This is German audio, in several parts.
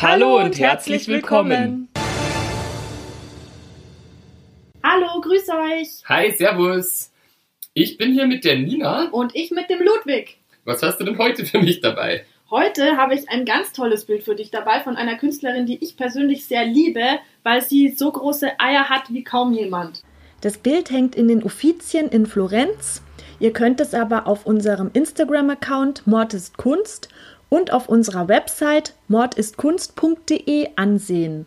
Hallo, und herzlich willkommen. Hallo, grüß euch. Hi, servus. Ich bin hier mit der Nina. Und ich mit dem Ludwig. Was hast du denn heute für mich dabei? Heute habe ich ein ganz tolles Bild für dich dabei von einer Künstlerin, die ich persönlich sehr liebe, weil sie so große Eier hat wie kaum jemand. Das Bild hängt in den Uffizien in Florenz. Ihr könnt es aber auf unserem Instagram-Account Mord ist Kunst und auf unserer Website mordistkunst.de ansehen.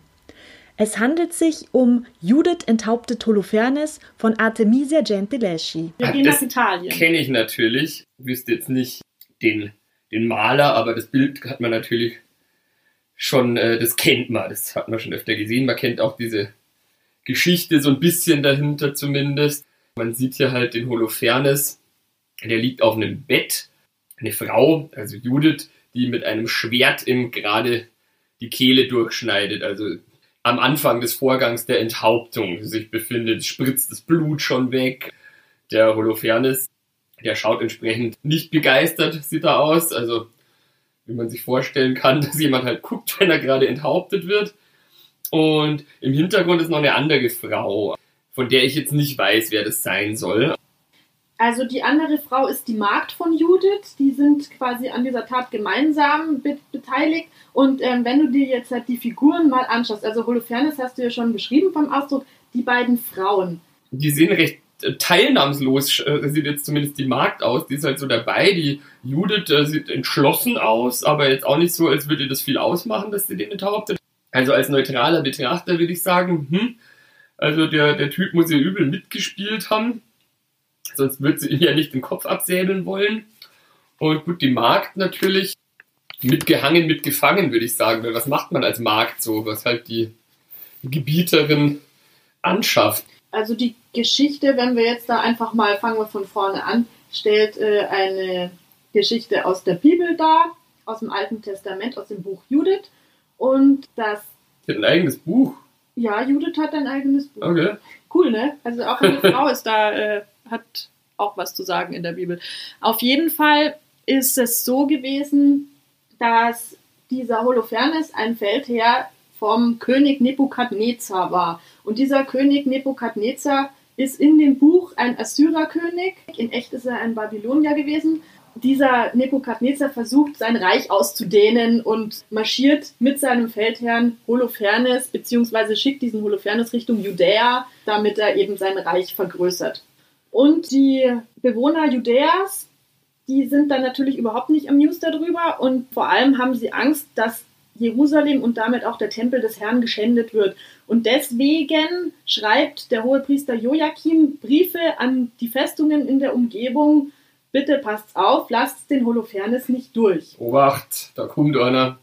Es handelt sich um Judith enthauptet Holofernes von Artemisia Gentileschi. Wir Ah, gehen das nach Italien. Kenne ich natürlich. Wüsste jetzt nicht den, den Maler, aber das Bild hat man natürlich schon, äh, das kennt man, das hat man schon öfter gesehen. Man kennt auch diese Geschichte so ein bisschen dahinter zumindest. Man sieht hier halt den Holofernes, der liegt auf einem Bett. Eine Frau, also Judith, die mit einem Schwert ihm gerade die Kehle durchschneidet. Also am Anfang des Vorgangs der Enthauptung sich befindet, spritzt das Blut schon weg. Der Holofernes, der schaut entsprechend nicht begeistert, sieht er aus. Also wie man sich vorstellen kann, dass jemand halt guckt, wenn er gerade enthauptet wird. Und im Hintergrund ist noch eine andere Frau, von der ich jetzt nicht weiß, wer das sein soll. Also die andere Frau ist die Magd von Judith. Die sind quasi an dieser Tat gemeinsam be beteiligt. Und ähm, wenn du dir jetzt halt die Figuren mal anschaust, also Holofernes hast du ja schon beschrieben vom Ausdruck, die beiden Frauen. Die sehen recht äh, teilnahmslos, äh, sieht jetzt zumindest die Magd aus, die ist halt so dabei. Die Judith äh, sieht entschlossen aus, aber jetzt auch nicht so, als würde das viel ausmachen, dass sie den enthauptet. Also als neutraler Betrachter würde ich sagen, hm, also der, der Typ muss ja übel mitgespielt haben. Sonst würde sie ihm ja nicht den Kopf absäbeln wollen. Und gut, die Magd natürlich mitgehangen, mitgefangen, würde ich sagen. Weil was macht man als Magd so, was halt die Gebieterin anschafft? Also die Geschichte, wenn wir jetzt da einfach mal, fangen wir von vorne an, stellt äh, eine Geschichte aus der Bibel dar, aus dem Alten Testament, aus dem Buch Judith. Und das, Die hat ein eigenes Buch. ja, Judith hat ein eigenes Buch. Okay. Cool, ne? Also auch eine Frau ist da, äh, hat auch was zu sagen in der Bibel. Auf jeden Fall ist es so gewesen, dass dieser Holofernes ein Feldherr vom König Nebukadnezar war. Und dieser König Nebukadnezar ist in dem Buch ein Assyrerkönig. In echt ist er ein Babylonier gewesen. Dieser Nebukadnezar versucht, sein Reich auszudehnen und marschiert mit seinem Feldherrn Holofernes, beziehungsweise schickt diesen Holofernes Richtung Judäa, damit er eben sein Reich vergrößert. Und die Bewohner Judäas, die sind dann natürlich überhaupt nicht amused darüber und vor allem haben sie Angst, dass Jerusalem und damit auch der Tempel des Herrn geschändet wird. Und deswegen schreibt der Hohepriester Joachim Briefe an die Festungen in der Umgebung, bitte passt auf, lasst den Holofernes nicht durch. Obacht, da kommt einer.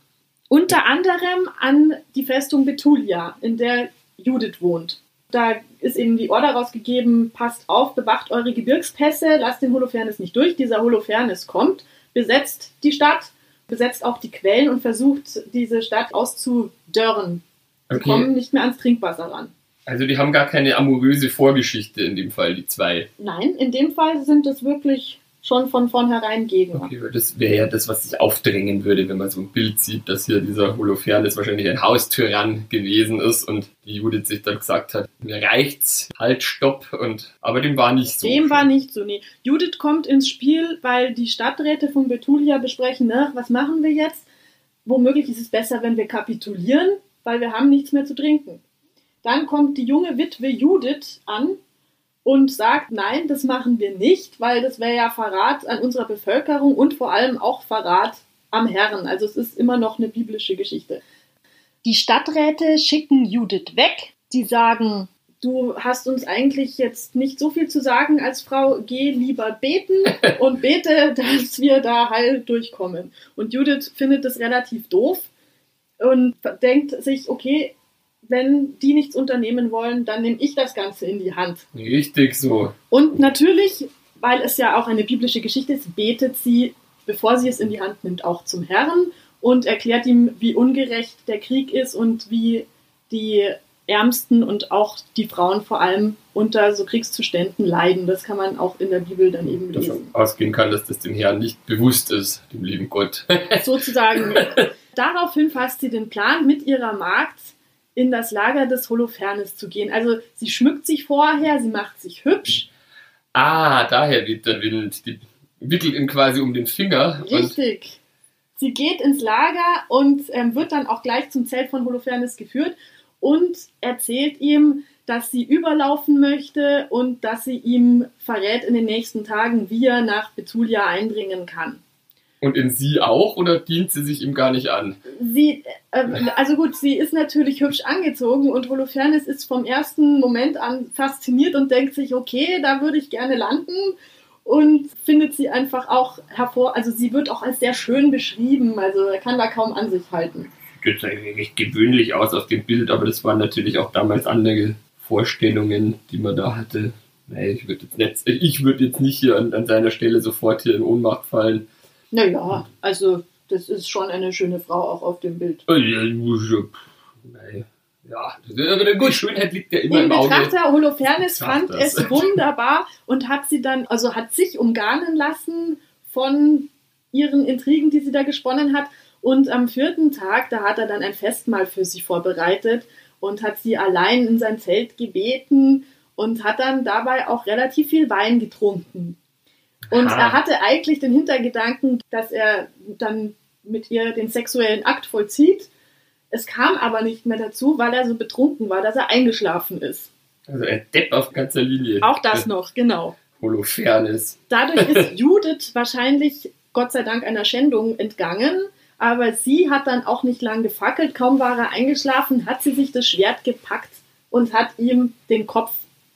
Unter anderem an die Festung Betulia, in der Judith wohnt. Da ist eben die Order rausgegeben, passt auf, bewacht eure Gebirgspässe, lasst den Holofernes nicht durch. Dieser Holofernes kommt, besetzt die Stadt, besetzt auch die Quellen und versucht, diese Stadt auszudörren. Sie Okay. kommen nicht mehr ans Trinkwasser ran. Also die haben gar keine amoröse Vorgeschichte in dem Fall, die zwei. Nein, in dem Fall sind es wirklich schon von vornherein Gegner. Okay, das wäre ja das, was sich aufdrängen würde, wenn man so ein Bild sieht, dass hier dieser Holofernes wahrscheinlich ein Haustyrann gewesen ist und die Judith sich dann gesagt hat, mir reicht's, halt, stopp. Und, aber dem war nicht so. Dem war nicht so, nee. Judith kommt ins Spiel, weil die Stadträte von Betulia besprechen, ne, was machen wir jetzt? Womöglich ist es besser, wenn wir kapitulieren, weil wir haben nichts mehr zu trinken. Dann kommt die junge Witwe Judith an und sagt, nein, das machen wir nicht, weil das wäre ja Verrat an unserer Bevölkerung und vor allem auch Verrat am Herrn. Also es ist immer noch eine biblische Geschichte. Die Stadträte schicken Judith weg. Die sagen, du hast uns eigentlich jetzt nicht so viel zu sagen als Frau, geh lieber beten und bete, dass wir da heil durchkommen. Und Judith findet das relativ doof. und denkt sich, okay, wenn die nichts unternehmen wollen, dann nehme ich das Ganze in die Hand. Richtig so. Und natürlich, weil es ja auch eine biblische Geschichte ist, betet sie, bevor sie es in die Hand nimmt, auch zum Herrn und erklärt ihm, wie ungerecht der Krieg ist und wie die Ärmsten und auch die Frauen vor allem unter so Kriegszuständen leiden. Das kann man auch in der Bibel dann eben Davon lesen. ausgehen kann, dass das dem Herrn nicht bewusst ist, dem lieben Gott. Sozusagen. Daraufhin fasst sie den Plan, mit ihrer Magd in das Lager des Holofernes zu gehen. Also sie schmückt sich vorher, sie macht sich hübsch. ah, daher weht der Wind. Die wickelt ihn quasi um den Finger. Richtig. Sie geht ins Lager und ähm, wird dann auch gleich zum Zelt von Holofernes geführt und erzählt ihm, dass sie überlaufen möchte und dass sie ihm verrät in den nächsten Tagen, wie er nach Betulia eindringen kann. Und in sie auch oder dient sie sich ihm gar nicht an? Sie, äh, also gut, sie ist natürlich hübsch angezogen und Holofernes ist vom ersten Moment an fasziniert und denkt sich, okay, da würde ich gerne landen und findet sie einfach auch hervor, also sie wird auch als sehr schön beschrieben, also er kann da kaum an sich halten. Sieht jetzt eigentlich recht gewöhnlich aus auf dem Bild, aber das waren natürlich auch damals andere Vorstellungen, die man da hatte. Nee, ich würde jetzt, nicht- ich würde jetzt nicht hier an, an seiner Stelle sofort hier in Ohnmacht fallen. Naja, also das ist schon eine schöne Frau auch auf dem Bild. Äh, Ja, gut, Schönheit liegt ja immer Der im Auge. Betrachter Holofernes fand Betrachters. es wunderbar und hat sie dann, also hat sich umgarnen lassen von ihren Intrigen, die sie da gesponnen hat. Und am vierten Tag, da hat er dann ein Festmahl für sie vorbereitet und hat sie allein in sein Zelt gebeten und hat dann dabei auch relativ viel Wein getrunken. Und Aha. er hatte eigentlich den Hintergedanken, dass er dann mit ihr den sexuellen Akt vollzieht. Es kam aber nicht mehr dazu, weil er so betrunken war, dass er eingeschlafen ist. Also ein Depp auf ganzer Linie. Auch das noch, genau. Holofernes. Dadurch ist Judith wahrscheinlich, Gott sei Dank, einer Schändung entgangen. Aber sie hat dann auch nicht lang gefackelt. Kaum war er eingeschlafen, hat sie sich das Schwert gepackt und hat ihm den Kopf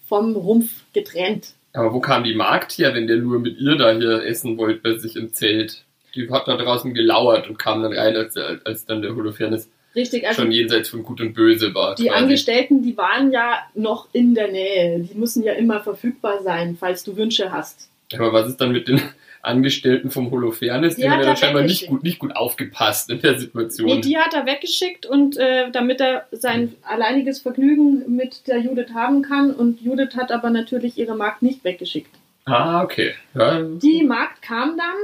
vom Rumpf getrennt. Aber wo kam die Magd her, wenn der nur mit ihr da hier essen wollte bei sich im Zelt? Die hat da draußen gelauert und kam dann rein, als, als dann der Holofernes Richtig, also schon jenseits von Gut und Böse war. die quasi. Angestellten, die waren ja noch in der Nähe. Die müssen ja immer verfügbar sein, falls du Wünsche hast. Aber was ist dann mit den Angestellten vom Holofernes? Die, Die haben hat ja scheinbar nicht gut, nicht gut aufgepasst in der Situation. Nee, die hat er weggeschickt und äh, damit er sein alleiniges Vergnügen mit der Judith haben kann. Und Judith hat aber natürlich ihre Magd nicht weggeschickt. ah, okay. Ja, Die Magd kam dann,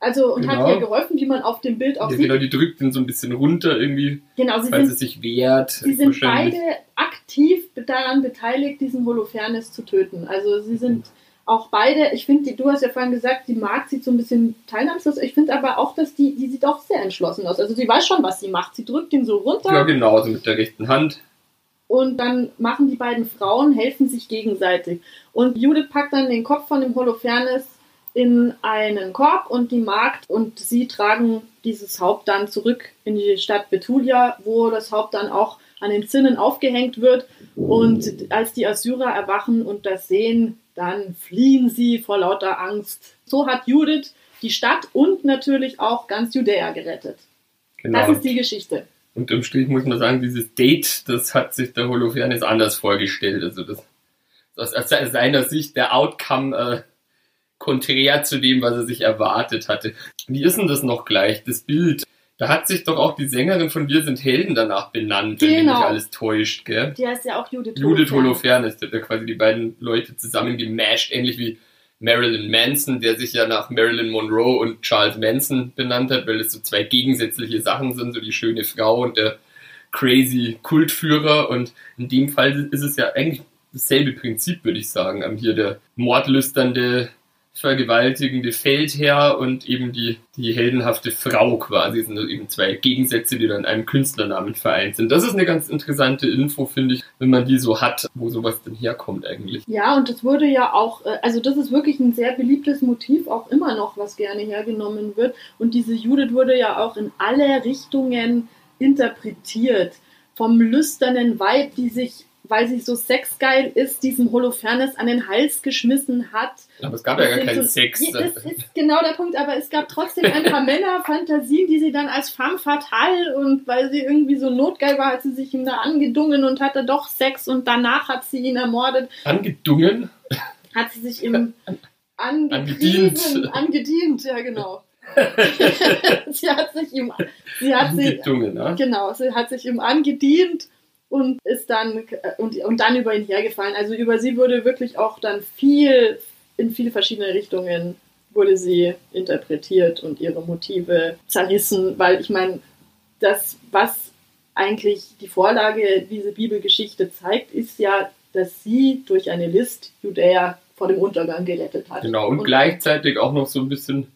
also und hat Genau. ihr geholfen, wie man auf dem Bild auch ja, sieht. genau, die drückt ihn so ein bisschen runter irgendwie, Genau, sie weil sie sind, sich wehrt. sie sind beide aktiv daran beteiligt, diesen Holofernes zu töten. Also sie sind auch beide, ich finde, du hast ja vorhin gesagt, die Magd sieht so ein bisschen teilnahmslos. Ich finde aber auch, dass die, die sieht auch sehr entschlossen aus. Also sie weiß schon, was sie macht. Sie drückt ihn so runter. Ja, genau, so mit der rechten Hand. Und dann machen die beiden Frauen, helfen sich gegenseitig. Und Judith packt dann den Kopf von dem Holofernes in einen Korb und die Magd und sie tragen dieses Haupt dann zurück in die Stadt Betulia, wo das Haupt dann auch an den Zinnen aufgehängt wird. Und als die Assyrer erwachen und das sehen, dann fliehen sie vor lauter Angst. So hat Judith die Stadt und natürlich auch ganz Judäa gerettet. Genau. Das ist die Geschichte. Unterm Strich muss man sagen, dieses Date, das hat sich der Holofernes anders vorgestellt. Also das aus, aus seiner Sicht der Outcome äh, konträr zu dem, was er sich erwartet hatte. Wie ist denn das noch gleich, das Bild? Da hat sich doch auch die Sängerin von Wir sind Helden danach benannt, wenn mich Genau. nicht alles täuscht, gell? Die heißt ja auch Judith Judith Holofernes. Holofernes, der hat ja quasi die beiden Leute zusammen gemasht, ähnlich wie Marilyn Manson, der sich ja nach Marilyn Monroe und Charles Manson benannt hat, weil es so zwei gegensätzliche Sachen sind, so die schöne Frau und der crazy Kultführer. Und in dem Fall ist es ja eigentlich dasselbe Prinzip, würde ich sagen. Hier der mordlüsternde, vergewaltigende Feldherr und eben die, die heldenhafte Frau quasi. Sind eben zwei Gegensätze, die dann in einem Künstlernamen vereint sind. Das ist eine ganz interessante Info, finde ich, wenn man die so hat, wo sowas denn herkommt eigentlich. Ja, und das wurde ja auch, äh, also das ist wirklich ein sehr beliebtes Motiv, auch immer noch, was gerne hergenommen wird. Und diese Judith wurde ja auch in alle Richtungen interpretiert. Vom lüsternen Weib, die sich weil sie so sexgeil ist, diesem Holofernes an den Hals geschmissen hat. Aber es gab ja gar keinen so, Sex. Das ist genau der Punkt, aber es gab trotzdem ein paar Männerfantasien, die sie dann als femme fatale und weil sie irgendwie so notgeil war, hat sie sich ihm da angedungen und hatte doch Sex und danach hat sie ihn ermordet. Angedungen? Hat sie sich ihm Angedient. angedient, ja genau. sie hat sich ihm, sie hat Angedungen, ne? genau, sie hat sich ihm angedient und ist dann und, und dann über ihn hergefallen. Also über sie wurde wirklich auch dann viel in viele verschiedene Richtungen wurde sie interpretiert und ihre Motive zerrissen, weil ich meine, das, was eigentlich die Vorlage dieser Bibelgeschichte zeigt, ist ja, dass sie durch eine List Judäa vor dem Untergang gerettet hat. Genau, und, gleichzeitig auch noch so ein bisschen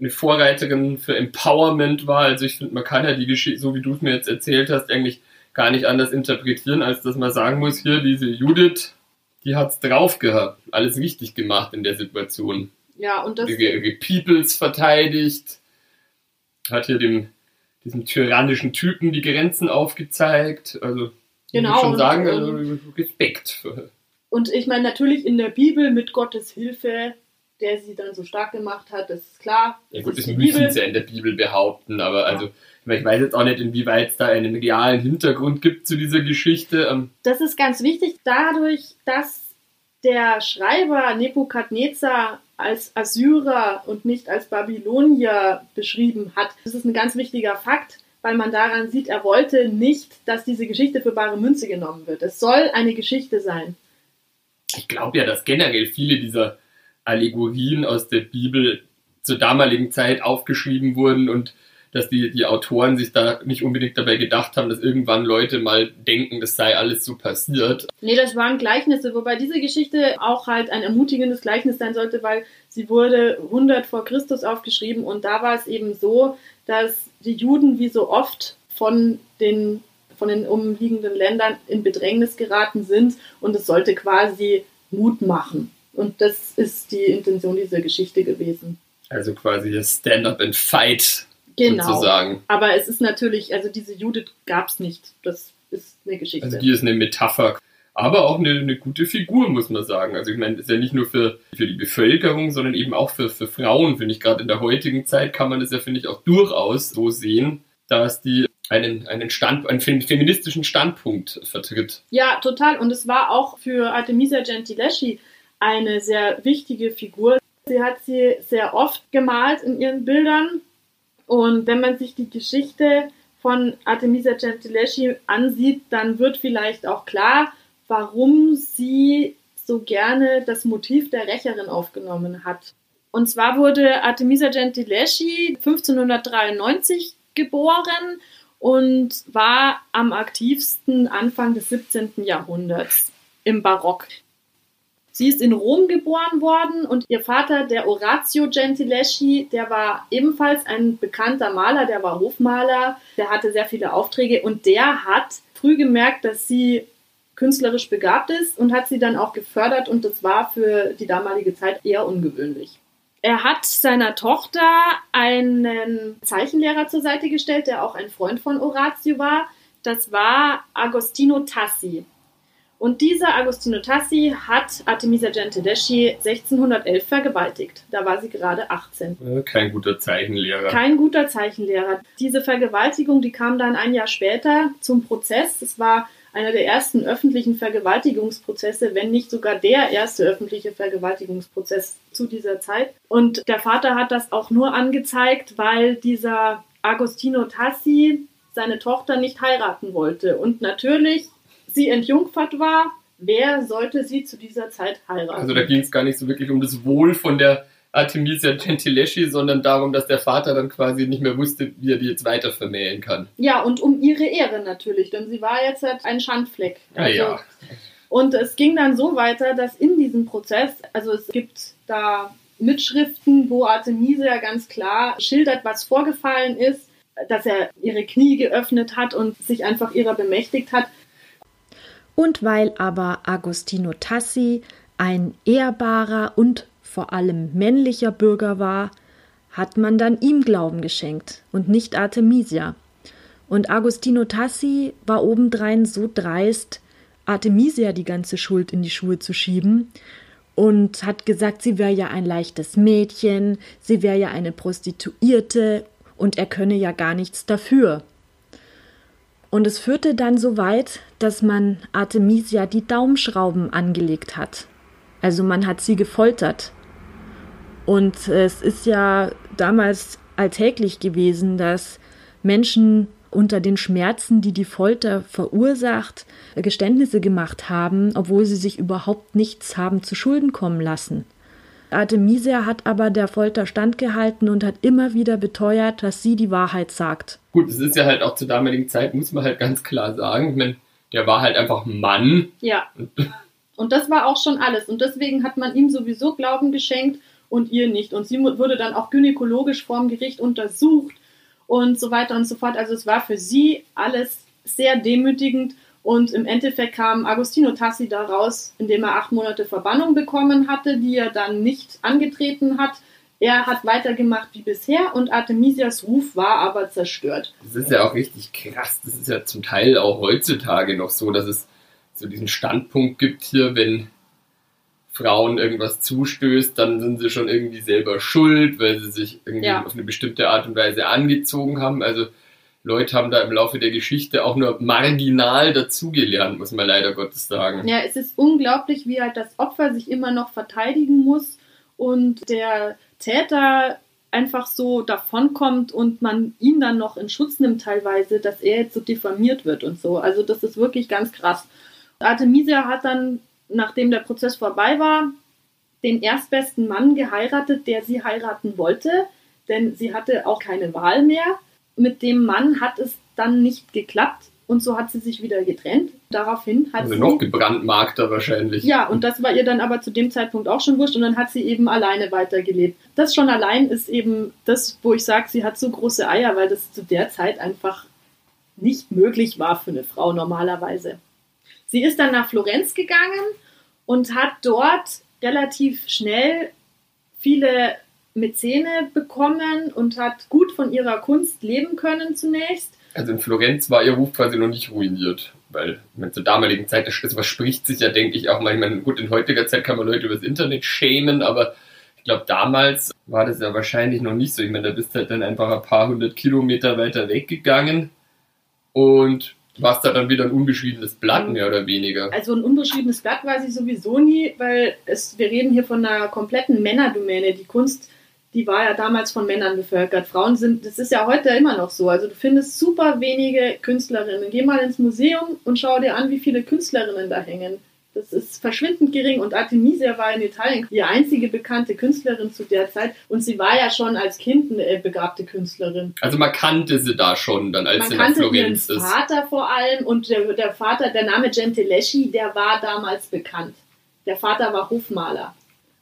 eine Vorreiterin für Empowerment war. Also ich finde, man kann ja die Geschichte, so wie du es mir jetzt erzählt hast, eigentlich gar nicht anders interpretieren, als dass man sagen muss, hier diese Judith, die hat's drauf gehabt, alles richtig gemacht in der Situation. Ja, und das Die ihre Peoples verteidigt, hat hier dem, diesem tyrannischen Typen die Grenzen aufgezeigt. Also, Genau, muss ich schon sagen, ähm, also Respekt. Für, Und ich meine, natürlich in der Bibel mit Gottes Hilfe, der sie dann so stark gemacht hat, das ist klar. ja gut, das müssen sie ja in der Bibel behaupten, aber also, ich meine, ich weiß jetzt auch nicht, inwieweit es da einen realen Hintergrund gibt zu dieser Geschichte. Ähm, Das ist ganz wichtig, dadurch, dass der Schreiber Nebukadnezar als Assyrer und nicht als Babylonier beschrieben hat. Das ist ein ganz wichtiger Fakt, weil man daran sieht, er wollte nicht, dass diese Geschichte für bare Münze genommen wird. Es soll eine Geschichte sein. ich glaube ja, dass generell viele dieser Allegorien aus der Bibel zur damaligen Zeit aufgeschrieben wurden und dass die, die Autoren sich da nicht unbedingt dabei gedacht haben, dass irgendwann Leute mal denken, das sei alles so passiert. Nee, das waren Gleichnisse, wobei diese Geschichte auch halt ein ermutigendes Gleichnis sein sollte, weil sie wurde 100 vor Christus aufgeschrieben und da war es eben so, dass die Juden wie so oft von den, von den umliegenden Ländern in Bedrängnis geraten sind und es sollte quasi Mut machen. Und das ist die Intention dieser Geschichte gewesen. Also quasi das Stand-up and Fight Genau. sozusagen. Aber es ist natürlich, also diese Judith gab es nicht. Das ist eine Geschichte. Also die ist eine Metapher. Aber auch eine, eine gute Figur, muss man sagen. Also ich meine, das ist ja nicht nur für, für die Bevölkerung, sondern eben auch für, für Frauen, finde ich. Gerade in der heutigen Zeit kann man das ja, finde ich, auch durchaus so sehen, dass die einen, einen, Stand, einen fem- feministischen Standpunkt vertritt. Ja, total. Und es war auch für Artemisia Gentileschi eine sehr wichtige Figur. Sie hat sie sehr oft gemalt in ihren Bildern. Und wenn man sich die Geschichte von Artemisia Gentileschi ansieht, dann wird vielleicht auch klar, warum sie so gerne das Motiv der Rächerin aufgenommen hat. Und zwar wurde Artemisia Gentileschi 1593 geboren und war am aktivsten Anfang des 17. Jahrhunderts im Barock. Sie ist in Rom geboren worden und ihr Vater, der Orazio Gentileschi, der war ebenfalls ein bekannter Maler, der war Hofmaler, der hatte sehr viele Aufträge und der hat früh gemerkt, dass sie künstlerisch begabt ist und hat sie dann auch gefördert und das war für die damalige Zeit eher ungewöhnlich. Er hat seiner Tochter einen Zeichenlehrer zur Seite gestellt, der auch ein Freund von Orazio war. Das war Agostino Tassi. Und dieser Agostino Tassi hat Artemisia Gentileschi 1611 vergewaltigt. Da war sie gerade 18. Äh, Kein guter Zeichenlehrer. Kein guter Zeichenlehrer. Diese Vergewaltigung, die kam dann ein Jahr später zum Prozess. Es war einer der ersten öffentlichen Vergewaltigungsprozesse, wenn nicht sogar der erste öffentliche Vergewaltigungsprozess zu dieser Zeit. Und der Vater hat das auch nur angezeigt, weil dieser Agostino Tassi seine Tochter nicht heiraten wollte. Und natürlich sie entjungfert war, wer sollte sie zu dieser Zeit heiraten? Also da ging es gar nicht so wirklich um das Wohl von der Artemisia Gentileschi, sondern darum, dass der Vater dann quasi nicht mehr wusste, wie er die jetzt weiter vermählen kann. Ja, und um ihre Ehre natürlich, denn sie war jetzt halt ein Schandfleck. Ah ja. Und es ging dann so weiter, dass in diesem Prozess, also es gibt da Mitschriften, wo Artemisia ganz klar schildert, was vorgefallen ist, dass er ihre Knie geöffnet hat und sich einfach ihrer bemächtigt hat. Und weil aber Agostino Tassi ein ehrbarer und vor allem männlicher Bürger war, hat man dann ihm Glauben geschenkt und nicht Artemisia. Und Agostino Tassi war obendrein so dreist, Artemisia die ganze Schuld in die Schuhe zu schieben und hat gesagt, sie wäre ja ein leichtes Mädchen, sie wäre ja eine Prostituierte und er könne ja gar nichts dafür. Und es führte dann so weit, dass man Artemisia die Daumenschrauben angelegt hat. Also man hat sie gefoltert. Und es ist ja damals alltäglich gewesen, dass Menschen unter den Schmerzen, die die Folter verursacht, Geständnisse gemacht haben, obwohl sie sich überhaupt nichts haben zu Schulden kommen lassen. Artemisia hat aber der Folter standgehalten und hat immer wieder beteuert, dass sie die Wahrheit sagt. Gut, es ist ja halt auch zur damaligen Zeit, muss man halt ganz klar sagen, ich meine, der war halt einfach Mann. Ja. Und das war auch schon alles. Und deswegen hat man ihm sowieso Glauben geschenkt und ihr nicht. Und sie wurde dann auch gynäkologisch vorm Gericht untersucht und so weiter und so fort. Also es war für sie alles sehr demütigend und im Endeffekt kam Agostino Tassi daraus, indem er acht Monate Verbannung bekommen hatte, die er dann nicht angetreten hat. Er hat weitergemacht wie bisher und Artemisias Ruf war aber zerstört. Das ist ja auch richtig krass. Das ist ja zum Teil auch heutzutage noch so, dass es so diesen Standpunkt gibt hier, wenn Frauen irgendwas zustößt, dann sind sie schon irgendwie selber schuld, weil sie sich irgendwie ja. auf eine bestimmte Art und Weise angezogen haben. Also Leute haben da im Laufe der Geschichte auch nur marginal dazugelernt, muss man leider Gottes sagen. Ja, es ist unglaublich, wie halt das Opfer sich immer noch verteidigen muss und der Täter einfach so davonkommt und man ihn dann noch in Schutz nimmt teilweise, dass er jetzt so diffamiert wird und so. Also das ist wirklich ganz krass. Artemisia hat dann nachdem der Prozess vorbei war, den erstbesten Mann geheiratet, der sie heiraten wollte, denn sie hatte auch keine Wahl mehr. Mit dem Mann hat es dann nicht geklappt und so hat sie sich wieder getrennt. Daraufhin hat also sie. noch gebrandmarkter wahrscheinlich. Ja, und das war ihr dann aber zu dem Zeitpunkt auch schon wurscht und dann hat sie eben alleine weitergelebt. Das schon allein ist eben das, wo ich sage, sie hat so große Eier, weil das zu der Zeit einfach nicht möglich war für eine Frau normalerweise. Sie ist dann nach Florenz gegangen und hat dort relativ schnell viele Mäzene bekommen und hat gut von ihrer Kunst leben können zunächst. Also in Florenz war ihr Ruf quasi noch nicht ruiniert, weil mit zur damaligen Zeit, das verspricht sich ja, denke ich, auch manchmal, gut, in heutiger Zeit kann man Leute übers Internet schämen, aber ich glaube, damals war das ja wahrscheinlich noch nicht so. Ich meine, da bist halt dann einfach ein paar hundert Kilometer weiter weggegangen und war da dann wieder ein unbeschriebenes Blatt, mehr oder weniger? Also ein unbeschriebenes Blatt weiß ich sowieso nie, weil es, wir reden hier von einer kompletten Männerdomäne. Die Kunst, die war ja damals von Männern bevölkert. Frauen sind, das ist ja heute immer noch so. Also du findest super wenige Künstlerinnen. Geh mal ins Museum und schau dir an, wie viele Künstlerinnen da hängen. Das ist verschwindend gering und Artemisia war in Italien die einzige bekannte Künstlerin zu der Zeit und sie war ja schon als Kind eine begabte Künstlerin. Also man kannte sie da schon dann, als man sie nach Florenz ihren ist. Vater vor allem und der, der Vater, der Name Gentileschi, der war damals bekannt. Der Vater war Hofmaler.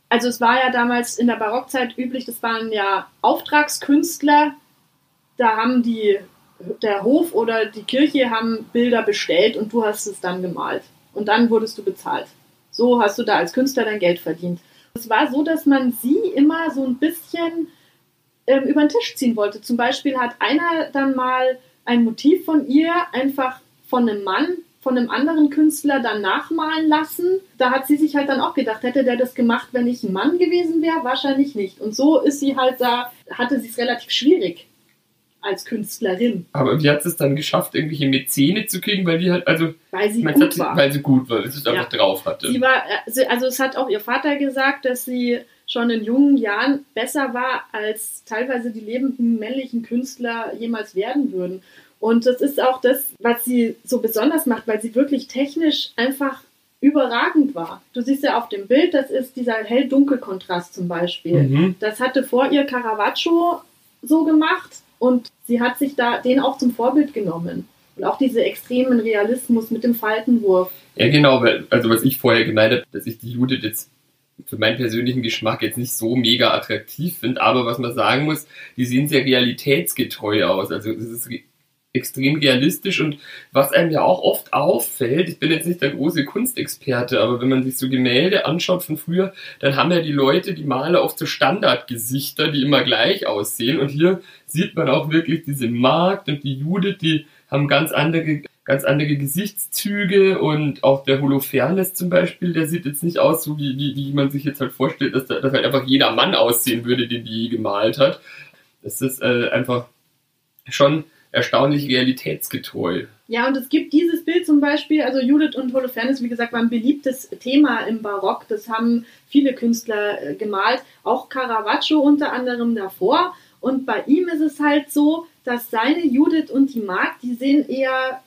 Also es war ja damals in der Barockzeit üblich, das waren ja Auftragskünstler, da haben die der Hof oder die Kirche haben Bilder bestellt und du hast es dann gemalt und dann wurdest du bezahlt. So hast du da als Künstler dein Geld verdient. Es war so, dass man sie immer so ein bisschen ähm, über den Tisch ziehen wollte. Zum Beispiel hat einer dann mal ein Motiv von ihr einfach von einem Mann, von einem anderen Künstler dann nachmalen lassen. Da hat sie sich halt dann auch gedacht, hätte der das gemacht, wenn ich ein Mann gewesen wäre? Wahrscheinlich nicht. Und so ist sie halt da, hatte sie es relativ schwierig als Künstlerin. Aber wie hat sie es dann geschafft, irgendwelche Mäzene zu kriegen, weil die halt, also. Weil sie gut hat, war. Weil sie gut war, weil sie es ja. einfach drauf hatte. Sie war, also es hat auch ihr Vater gesagt, dass sie schon in jungen Jahren besser war, als teilweise die lebenden männlichen Künstler jemals werden würden. Und das ist auch das, was sie so besonders macht, weil sie wirklich technisch einfach überragend war. Du siehst ja auf dem Bild, das ist dieser hell-dunkel-Kontrast zum Beispiel. Mhm. Das hatte vor ihr Caravaggio so gemacht und sie hat sich da den auch zum Vorbild genommen. Und auch diese extremen Realismus mit dem Faltenwurf. Ja, genau, weil, also was ich vorher gemeint habe, dass ich die Judith jetzt für meinen persönlichen Geschmack jetzt nicht so mega attraktiv finde, aber was man sagen muss, die sehen sehr realitätsgetreu aus. Also es ist extrem realistisch und was einem ja auch oft auffällt, ich bin jetzt nicht der große Kunstexperte, aber wenn man sich so Gemälde anschaut von früher, dann haben ja die Leute, die Maler oft so Standardgesichter, die immer gleich aussehen und hier sieht man auch wirklich diese Magd und die Judith, die haben ganz andere, ganz andere Gesichtszüge und auch der Holofernes zum Beispiel, der sieht jetzt nicht aus, so wie, wie, wie man sich jetzt halt vorstellt, dass, dass halt einfach jeder Mann aussehen würde, den die gemalt hat. Das ist äh, einfach schon erstaunlich realitätsgetreu. Ja, und es gibt dieses Bild zum Beispiel, also Judith und Holofernes, wie gesagt, war ein beliebtes Thema im Barock. Das haben viele Künstler äh, gemalt, auch Caravaggio unter anderem davor. Und bei ihm ist es halt so, dass seine Judith und die Magd, die sehen eher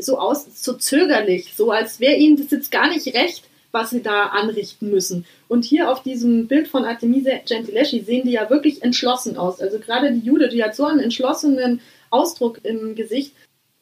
so aus, so zögerlich, so als wäre ihnen das jetzt gar nicht recht, was sie da anrichten müssen. Und hier auf diesem Bild von Artemisia Gentileschi sehen die ja wirklich entschlossen aus. Also gerade die Judith, die hat so einen entschlossenen Ausdruck im Gesicht,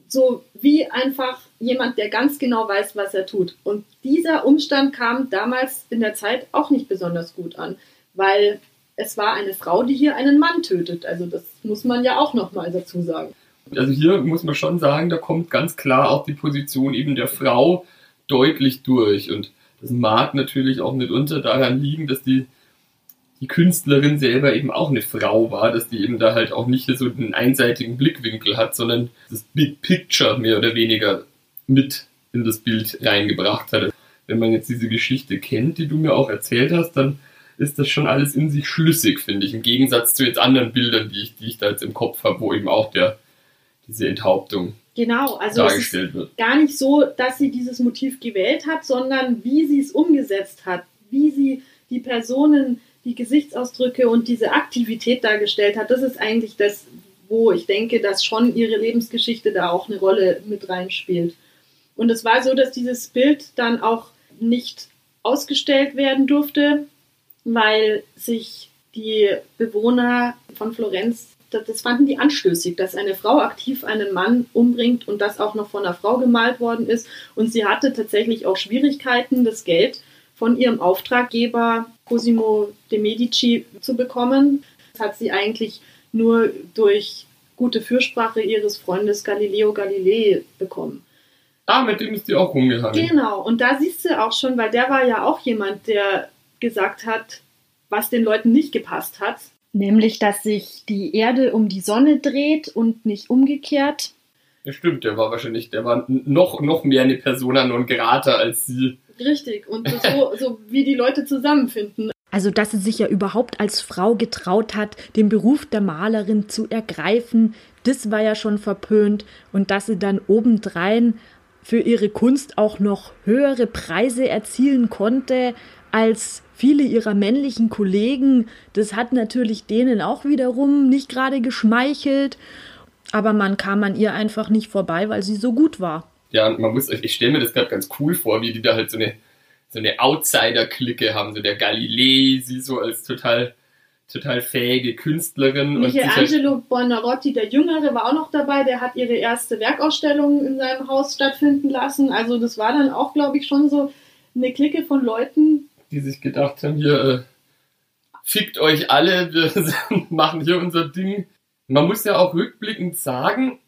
so wie einfach jemand, der ganz genau weiß, was er tut. Und dieser Umstand kam damals in der Zeit auch nicht besonders gut an, weil es war eine Frau, die hier einen Mann tötet. Also das muss man ja auch nochmal dazu sagen. Also hier muss man schon sagen, da kommt ganz klar auch die Position eben der Frau deutlich durch. Und das mag natürlich auch mitunter daran liegen, dass die die Künstlerin selber eben auch eine Frau war, dass die eben da halt auch nicht so einen einseitigen Blickwinkel hat, sondern das Big Picture mehr oder weniger mit in das Bild reingebracht hat. Wenn man jetzt diese Geschichte kennt, die du mir auch erzählt hast, dann ist das schon alles in sich schlüssig, finde ich, im Gegensatz zu jetzt anderen Bildern, die ich, die ich da jetzt im Kopf habe, wo eben auch der, diese Enthauptung genau, also dargestellt wird. Gar nicht so, dass sie dieses Motiv gewählt hat, sondern wie sie es umgesetzt hat, wie sie die Personen die Gesichtsausdrücke und diese Aktivität dargestellt hat, das ist eigentlich das, wo ich denke, dass schon ihre Lebensgeschichte da auch eine Rolle mit reinspielt. Und es war so, dass dieses Bild dann auch nicht ausgestellt werden durfte, weil sich die Bewohner von Florenz, das fanden die anstößig, dass eine Frau aktiv einen Mann umbringt und das auch noch von einer Frau gemalt worden ist. Und sie hatte tatsächlich auch Schwierigkeiten, das Geld von ihrem Auftraggeber Cosimo de Medici zu bekommen. Das hat sie eigentlich nur durch gute Fürsprache ihres Freundes Galileo Galilei bekommen. Ah, mit dem ist sie auch rumgehangen. Genau, und da siehst du auch schon, weil der war ja auch jemand, der gesagt hat, was den Leuten nicht gepasst hat. Nämlich, dass sich die Erde um die Sonne dreht und nicht umgekehrt. Ja, stimmt, der war wahrscheinlich, der war noch, noch mehr eine Persona non grata als sie. Richtig, und so, so wie die Leute zusammenfinden. Also, dass sie sich ja überhaupt als Frau getraut hat, den Beruf der Malerin zu ergreifen, das war ja schon verpönt. Und dass sie dann obendrein für ihre Kunst auch noch höhere Preise erzielen konnte als viele ihrer männlichen Kollegen, das hat natürlich denen auch wiederum nicht gerade geschmeichelt. Aber man kam an ihr einfach nicht vorbei, weil sie so gut war ja, man muss, ich stelle mir das gerade ganz cool vor, wie die da halt so eine, so eine Outsider-Clique haben, so der Galilei, sie so als total, total fähige Künstlerin. Michelangelo halt Buonarroti, der Jüngere, war auch noch dabei, der hat ihre erste Werkausstellung in seinem Haus stattfinden lassen. Also das war dann auch, glaube ich, schon so eine Clique von Leuten, die sich gedacht haben, hier, äh, fickt euch alle, wir machen hier unser Ding. Man muss ja auch rückblickend sagen,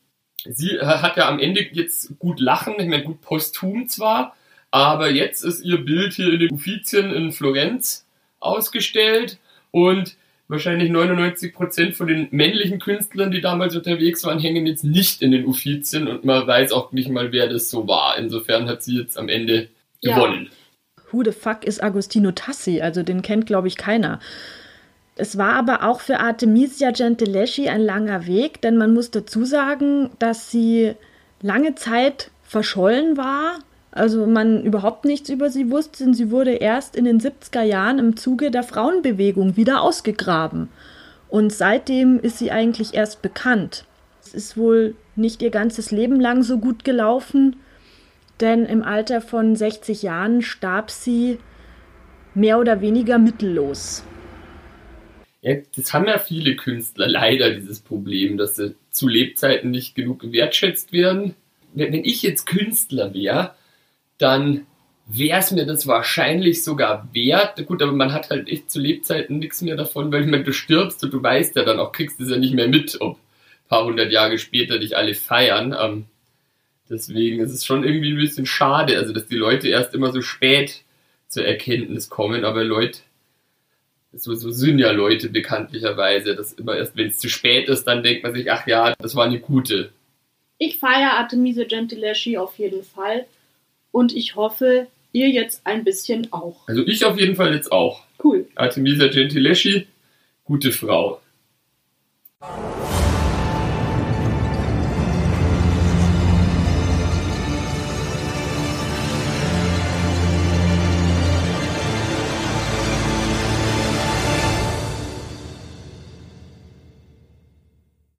sie hat ja am Ende jetzt gut lachen, ich meine, gut posthum zwar, aber jetzt ist ihr Bild hier in den Uffizien in Florenz ausgestellt und wahrscheinlich 99% von den männlichen Künstlern, die damals unterwegs waren, hängen jetzt nicht in den Uffizien und man weiß auch nicht mal, wer das so war. Insofern hat sie jetzt am Ende ja. gewonnen. Who the fuck ist Agostino Tassi? Also den kennt, glaube ich, keiner. Es war aber auch für Artemisia Gentileschi ein langer Weg, denn man muss dazu sagen, dass sie lange Zeit verschollen war. Also man überhaupt nichts über sie wusste. Und sie wurde erst in den 70er Jahren im Zuge der Frauenbewegung wieder ausgegraben. Und seitdem ist sie eigentlich erst bekannt. Es ist wohl nicht ihr ganzes Leben lang so gut gelaufen, denn im Alter von 60 Jahren starb sie mehr oder weniger mittellos. Ja, das haben ja viele Künstler leider dieses Problem, dass sie zu Lebzeiten nicht genug gewertschätzt werden. Wenn ich jetzt Künstler wäre, dann wäre es mir das wahrscheinlich sogar wert. Gut, aber man hat halt echt zu Lebzeiten nichts mehr davon, weil ich meine, du stirbst und du weißt ja dann auch, kriegst es ja nicht mehr mit, ob ein paar hundert Jahre später dich alle feiern. Ähm, deswegen ist es schon irgendwie ein bisschen schade, also dass die Leute erst immer so spät zur Erkenntnis kommen, aber Leute so, so sind ja Leute bekanntlicherweise, dass immer erst, wenn es zu spät ist, dann denkt man sich, ach ja, das war eine gute. Ich feiere Artemisia Gentileschi auf jeden Fall. Und ich hoffe, ihr jetzt ein bisschen auch. Also ich auf jeden Fall jetzt auch. Cool. Artemisia Gentileschi, gute Frau.